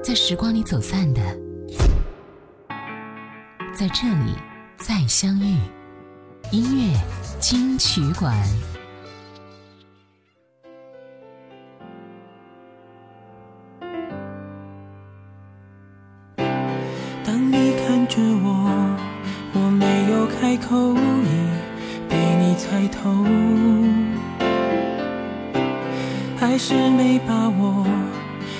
在时光里走散的，在这里再相遇。音乐金曲馆。当你看着我，我没有开口，已被你猜透，还是没把握。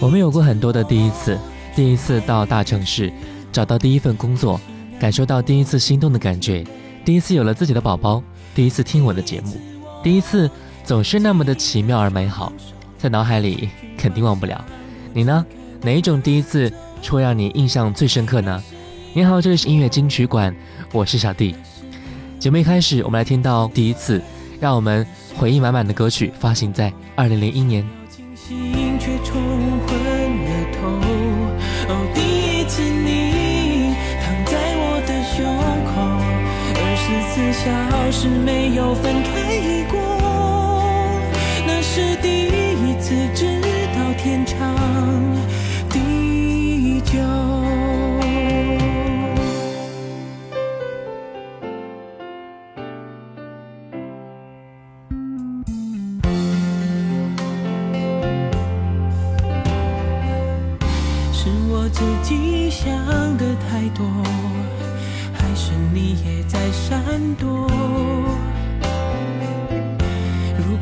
我们有过很多的第一次，第一次到大城市，找到第一份工作，感受到第一次心动的感觉，第一次有了自己的宝宝，第一次听我的节目，第一次总是那么的奇妙而美好，在脑海里肯定忘不了。你呢？哪一种第一次会让你印象最深刻呢？你好，这里是音乐金曲馆，我是小弟。节目一开始，我们来听到第一次让我们回忆满满的歌曲，发行在二零零一年。是没有分开过，那是第一次知道天长地久。是我自己想的太多，还是你也在闪躲？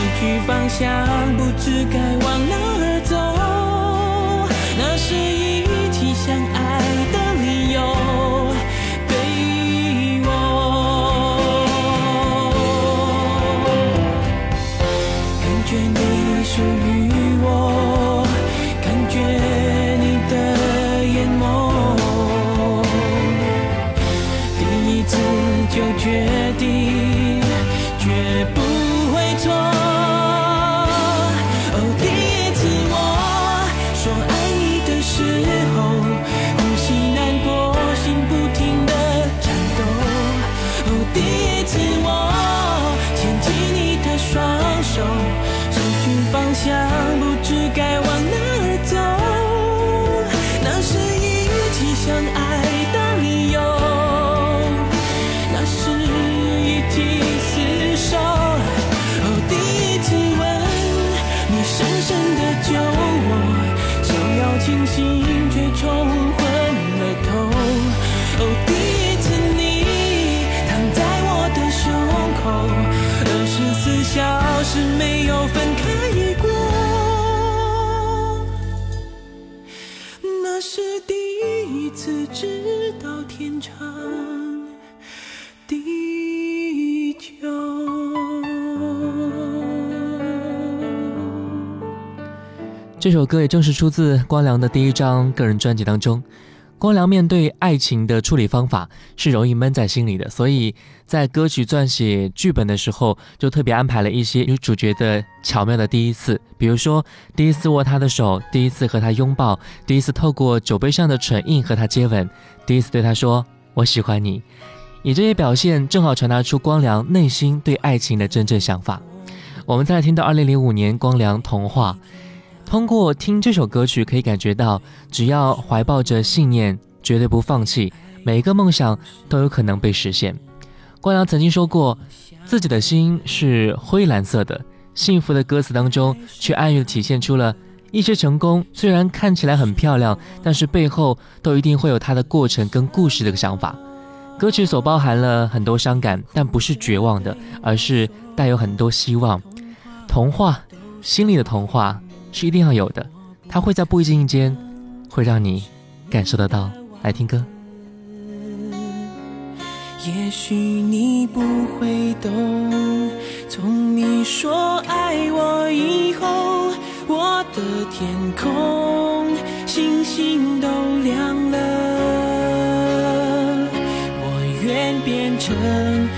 失去方向，不知该往哪儿走。那是一起相爱。que 这首歌也正是出自光良的第一张个人专辑当中。光良面对爱情的处理方法是容易闷在心里的，所以在歌曲撰写剧本的时候，就特别安排了一些女主角的巧妙的第一次，比如说第一次握她的手，第一次和她拥抱，第一次透过酒杯上的唇印和她接吻，第一次对她说“我喜欢你”，以这些表现正好传达出光良内心对爱情的真正想法。我们来听到2005年光良《童话》。通过听这首歌曲，可以感觉到，只要怀抱着信念，绝对不放弃，每一个梦想都有可能被实现。光良曾经说过，自己的心是灰蓝色的，幸福的歌词当中却暗喻体现出了一些成功虽然看起来很漂亮，但是背后都一定会有它的过程跟故事的想法。歌曲所包含了很多伤感，但不是绝望的，而是带有很多希望。童话，心里的童话。是一定要有的，它会在不经意间，会让你感受得到。来听歌。也许你不会懂，从你说爱我以后，我的天空星星都亮了。我愿变成。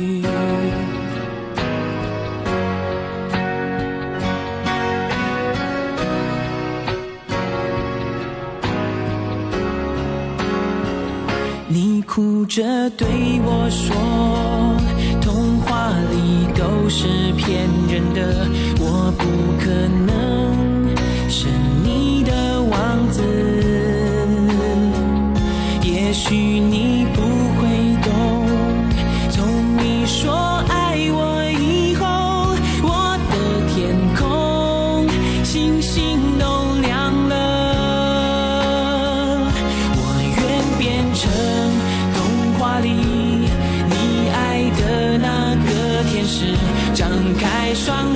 哭着对我说，童话里都是骗人的，我不可能是你的王子。也许你不会懂，从你说爱我以后，我的天空星星都亮。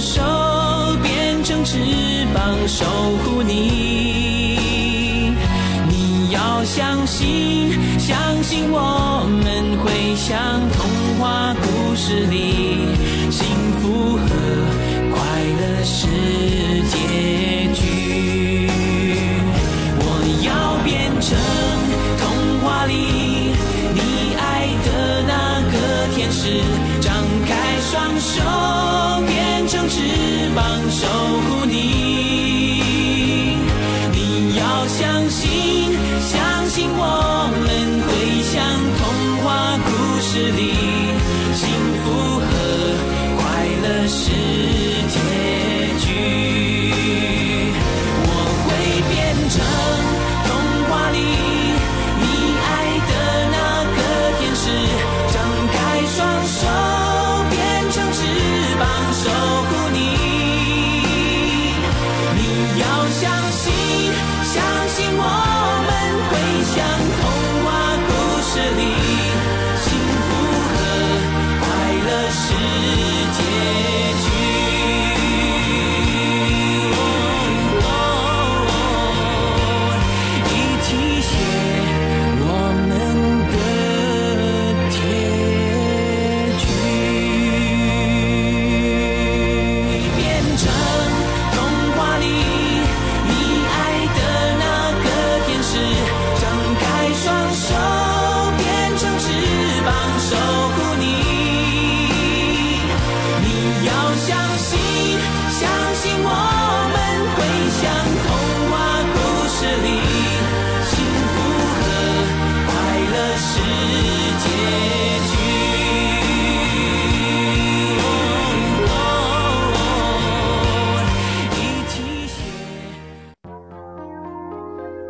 手变成翅膀，守护你。你要相信，相信我们会像童话故事里。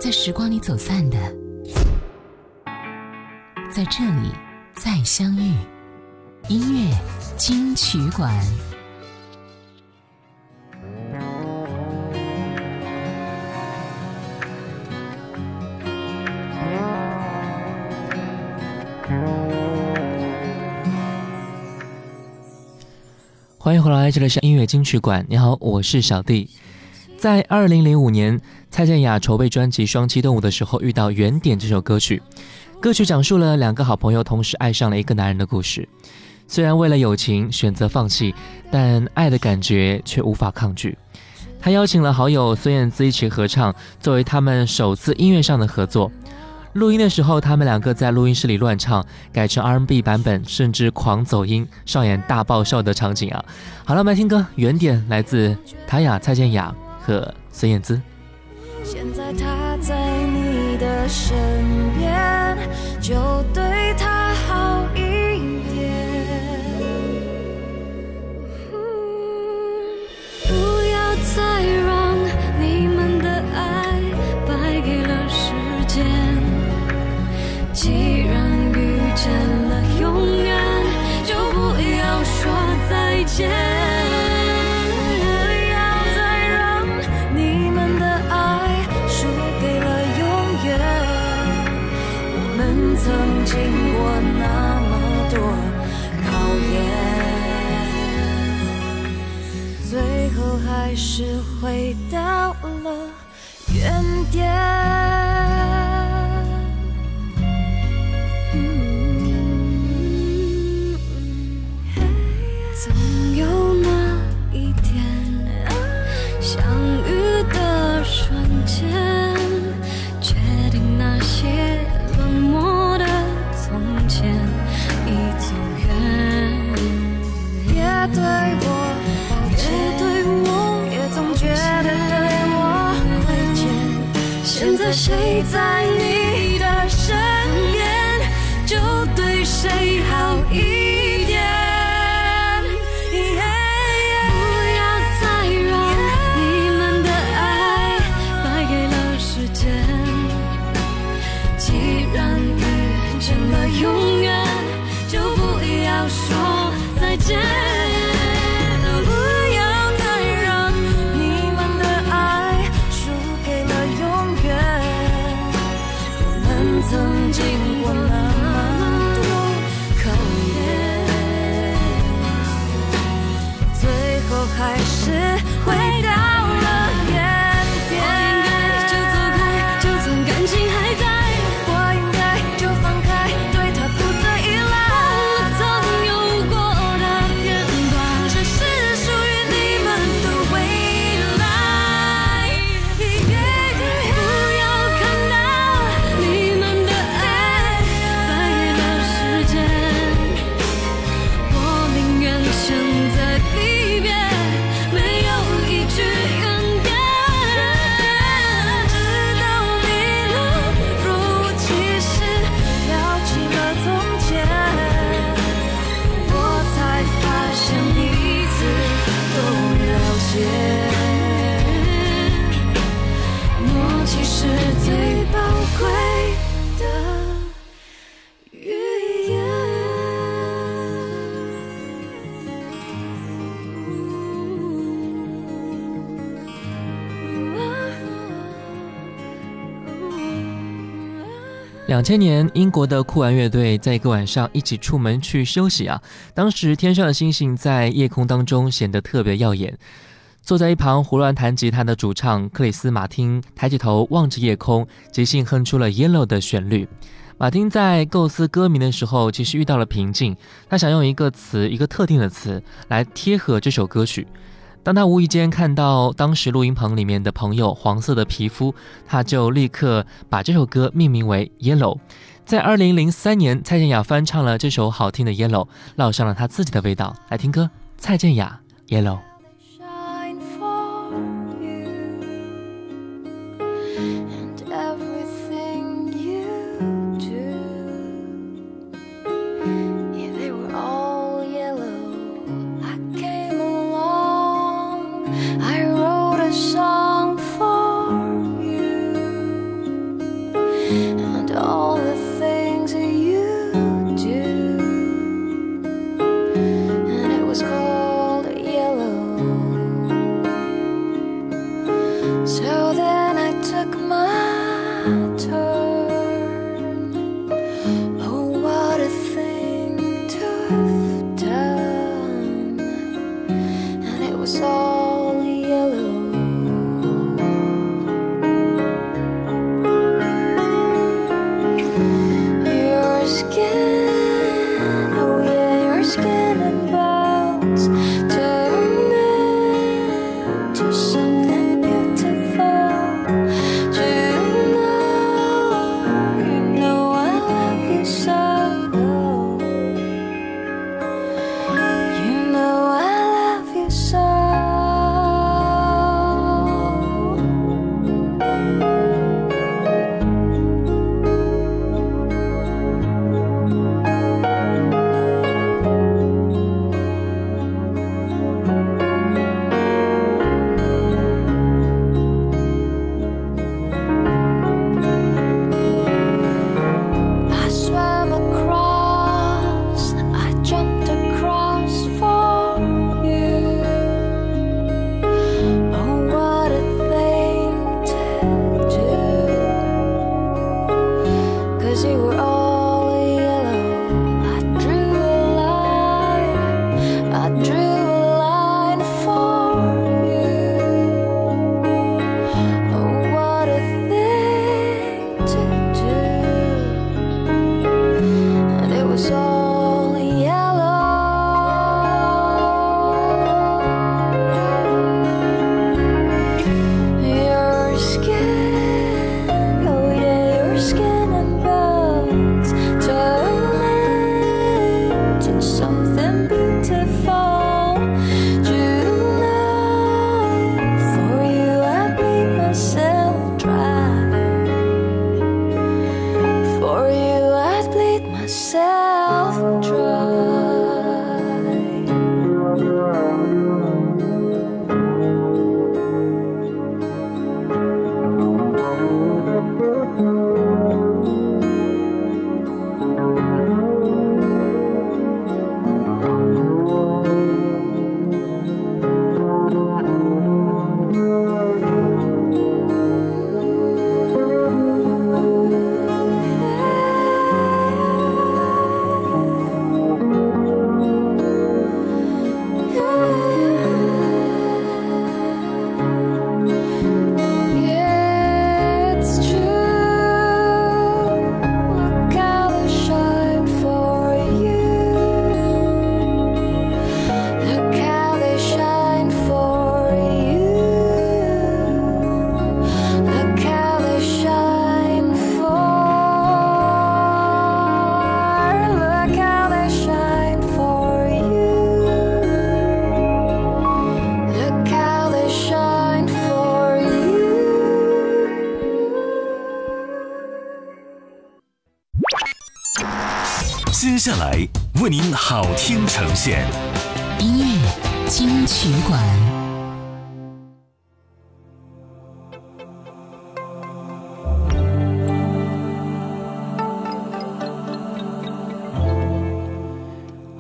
在时光里走散的，在这里再相遇。音乐金曲馆，欢迎回来，这里是音乐金曲馆。你好，我是小弟，在二零零五年。蔡健雅筹备专辑《双栖动物》的时候，遇到《原点》这首歌曲。歌曲讲述了两个好朋友同时爱上了一个男人的故事。虽然为了友情选择放弃，但爱的感觉却无法抗拒。他邀请了好友孙燕姿一起合唱，作为他们首次音乐上的合作。录音的时候，他们两个在录音室里乱唱，改成 R&B 版本，甚至狂走音，上演大爆笑的场景啊！好了，我们来听歌，《原点》来自塔雅、蔡健雅和孙燕姿。现在他在你的身。是回到了原点。总有那一天，相遇的瞬间，确定那些冷漠的从前已走远。也对。谁在？两千年，英国的酷玩乐队在一个晚上一起出门去休息啊。当时天上的星星在夜空当中显得特别耀眼。坐在一旁胡乱弹吉他的主唱克里斯·马丁抬起头望着夜空，即兴哼出了《Yellow》的旋律。马丁在构思歌名的时候，其实遇到了瓶颈。他想用一个词，一个特定的词来贴合这首歌曲。当他无意间看到当时录音棚里面的朋友黄色的皮肤，他就立刻把这首歌命名为《Yellow》。在二零零三年，蔡健雅翻唱了这首好听的《Yellow》，烙上了她自己的味道。来听歌，蔡健雅《Yellow》。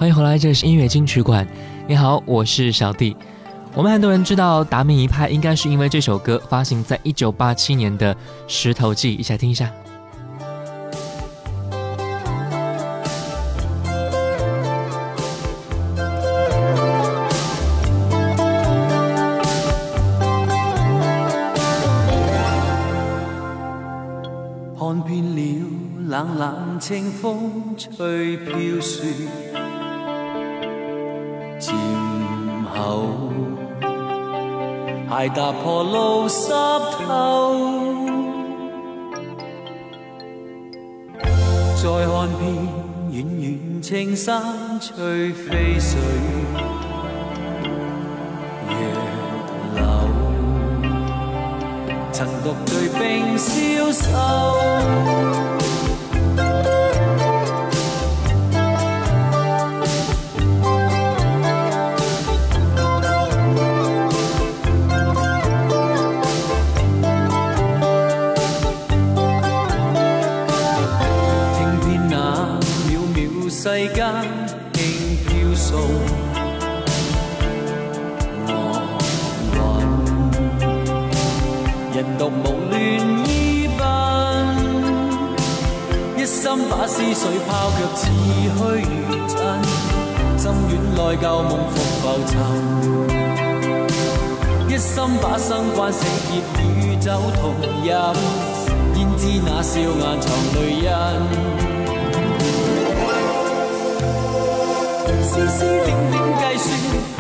欢迎回来，这里是音乐金曲馆。你好，我是小弟。我们很多人知道达明一派，应该是因为这首歌发行在一九八七年的《石头记》，一起来听一下。踏破路湿透，再看遍远远青山翠飞水，杨柳，曾独对冰消瘦。生关死劫，与酒同饮，焉知那笑颜藏泪印？丝丝点点计算。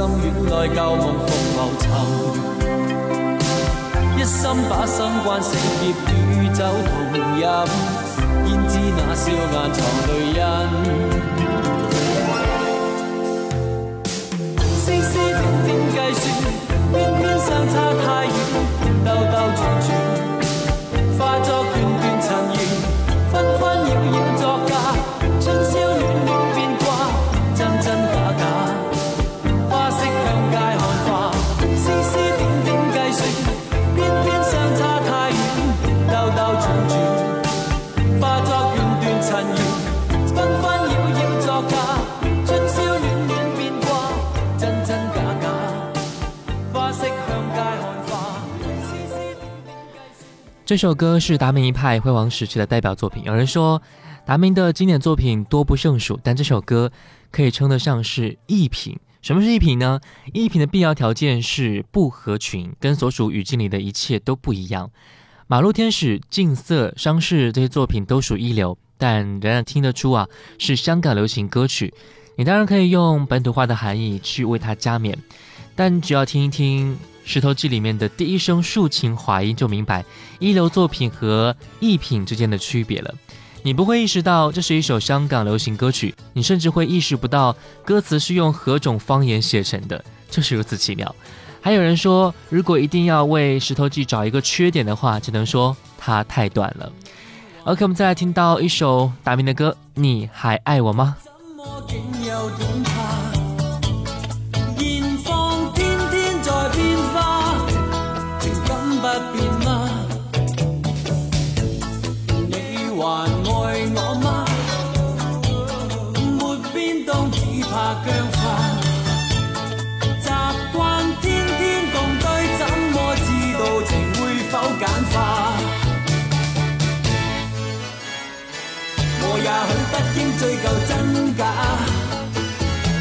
心院内旧梦复浮沉，一心把心关成劫，与酒同饮，焉知那笑眼藏泪印？丝丝点点计算，偏偏相差太远，兜兜转转。这首歌是达明一派辉煌时期的代表作品。有人说，达明的经典作品多不胜数，但这首歌可以称得上是一品。什么是一品呢？一品的必要条件是不合群，跟所属语境里的一切都不一样。《马路天使》《净色》《伤事这些作品都属一流，但仍然听得出啊，是香港流行歌曲。你当然可以用本土化的含义去为它加冕，但只要听一听。《石头记》里面的第一声竖琴滑音，就明白一流作品和艺品之间的区别了。你不会意识到这是一首香港流行歌曲，你甚至会意识不到歌词是用何种方言写成的，就是如此奇妙。还有人说，如果一定要为《石头记》找一个缺点的话，只能说它太短了。OK，我们再来听到一首达明的歌，《你还爱我吗》。追究真假，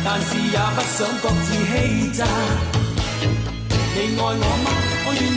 但是也不想各自欺诈。你爱我吗？我愿。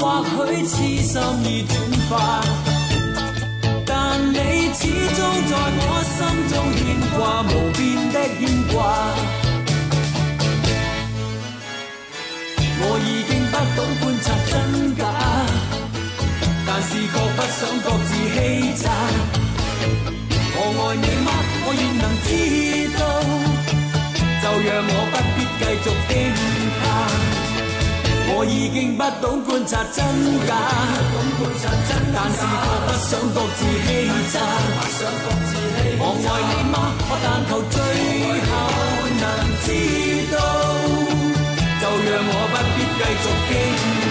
或许痴心已短发，但你始终在我心中牵挂，无边的牵挂。我已经不懂观察真假，但是个不想各自欺诈。我爱你吗？我愿能知道，就让我不必继续惊怕。我已经不懂观察真假，但是我不想各自欺诈。我爱你吗？我但求最后能知道，就让我不必继续记。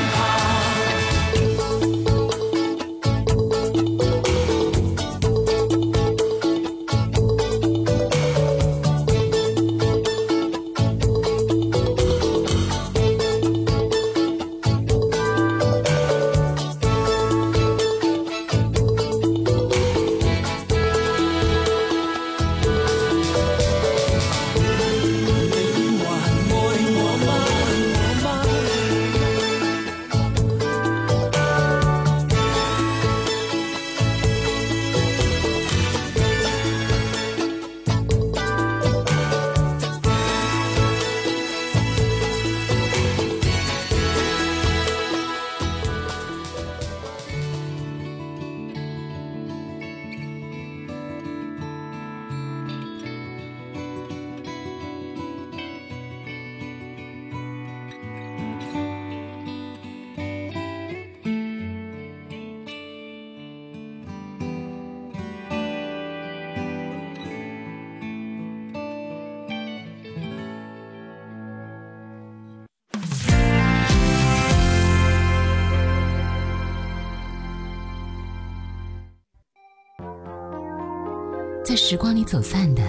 时光里走散的，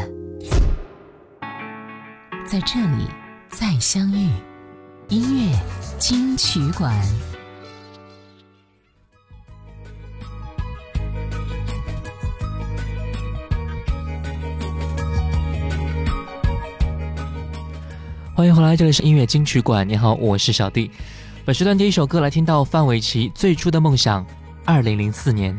在这里再相遇。音乐金曲馆，欢迎回来，这里是音乐金曲馆。你好，我是小弟。本时段第一首歌来听到范玮琪最初的梦想，二零零四年。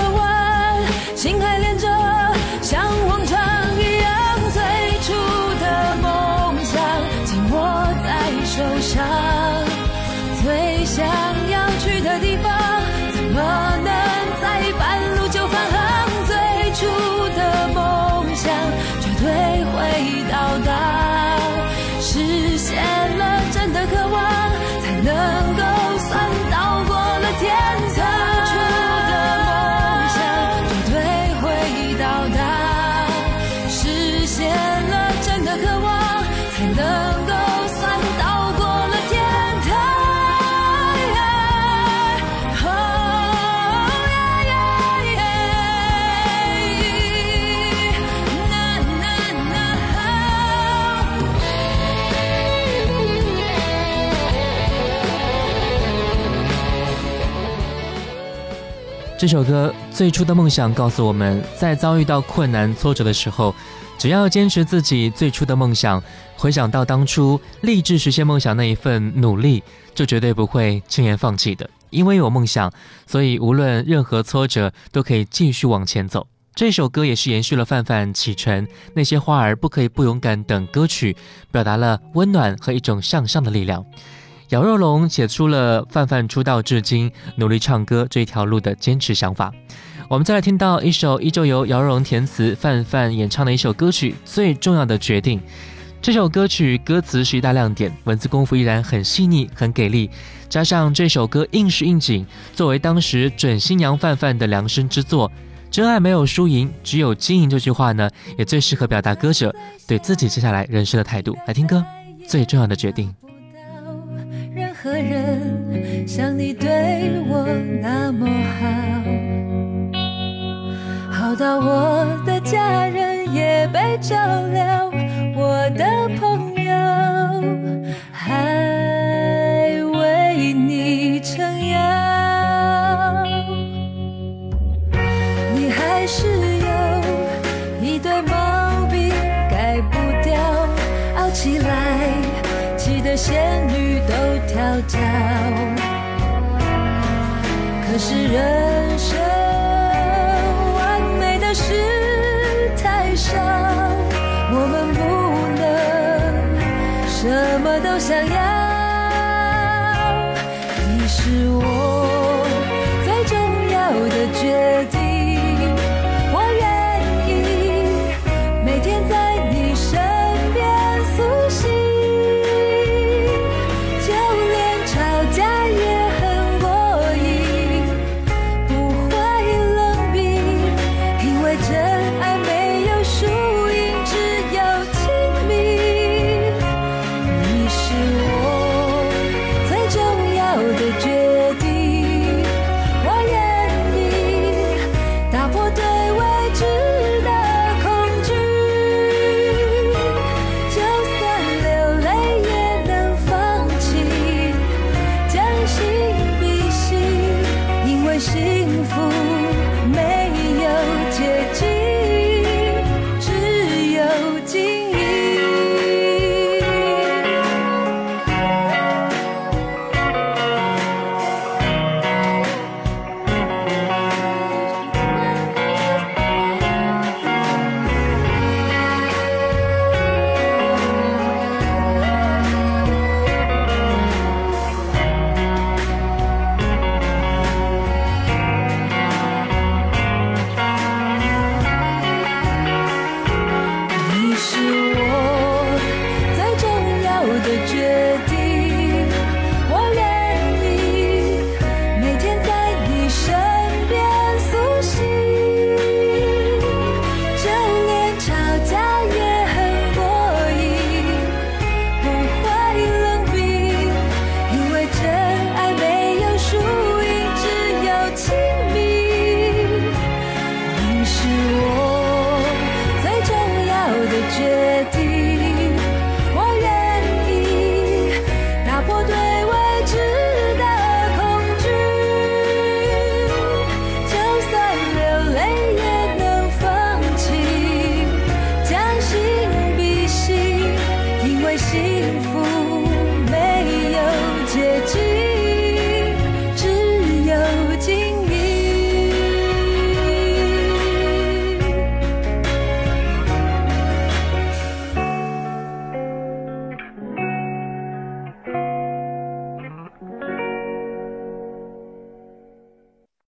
这首歌最初的梦想告诉我们，在遭遇到困难挫折的时候，只要坚持自己最初的梦想，回想到当初立志实现梦想那一份努力，就绝对不会轻言放弃的。因为有梦想，所以无论任何挫折都可以继续往前走。这首歌也是延续了范范启程那些花儿不可以不勇敢等歌曲，表达了温暖和一种向上的力量。姚若龙写出了范范出道至今努力唱歌这一条路的坚持想法。我们再来听到一首依旧由姚若龙填词、范范演唱的一首歌曲《最重要的决定》。这首歌曲歌词是一大亮点，文字功夫依然很细腻、很给力。加上这首歌应时应景，作为当时准新娘范范的量身之作，“真爱没有输赢，只有经营”这句话呢，也最适合表达歌者对自己接下来人生的态度。来听歌，《最重要的决定》。何人像你对我那么好？好到我的家人也被照亮。爱着。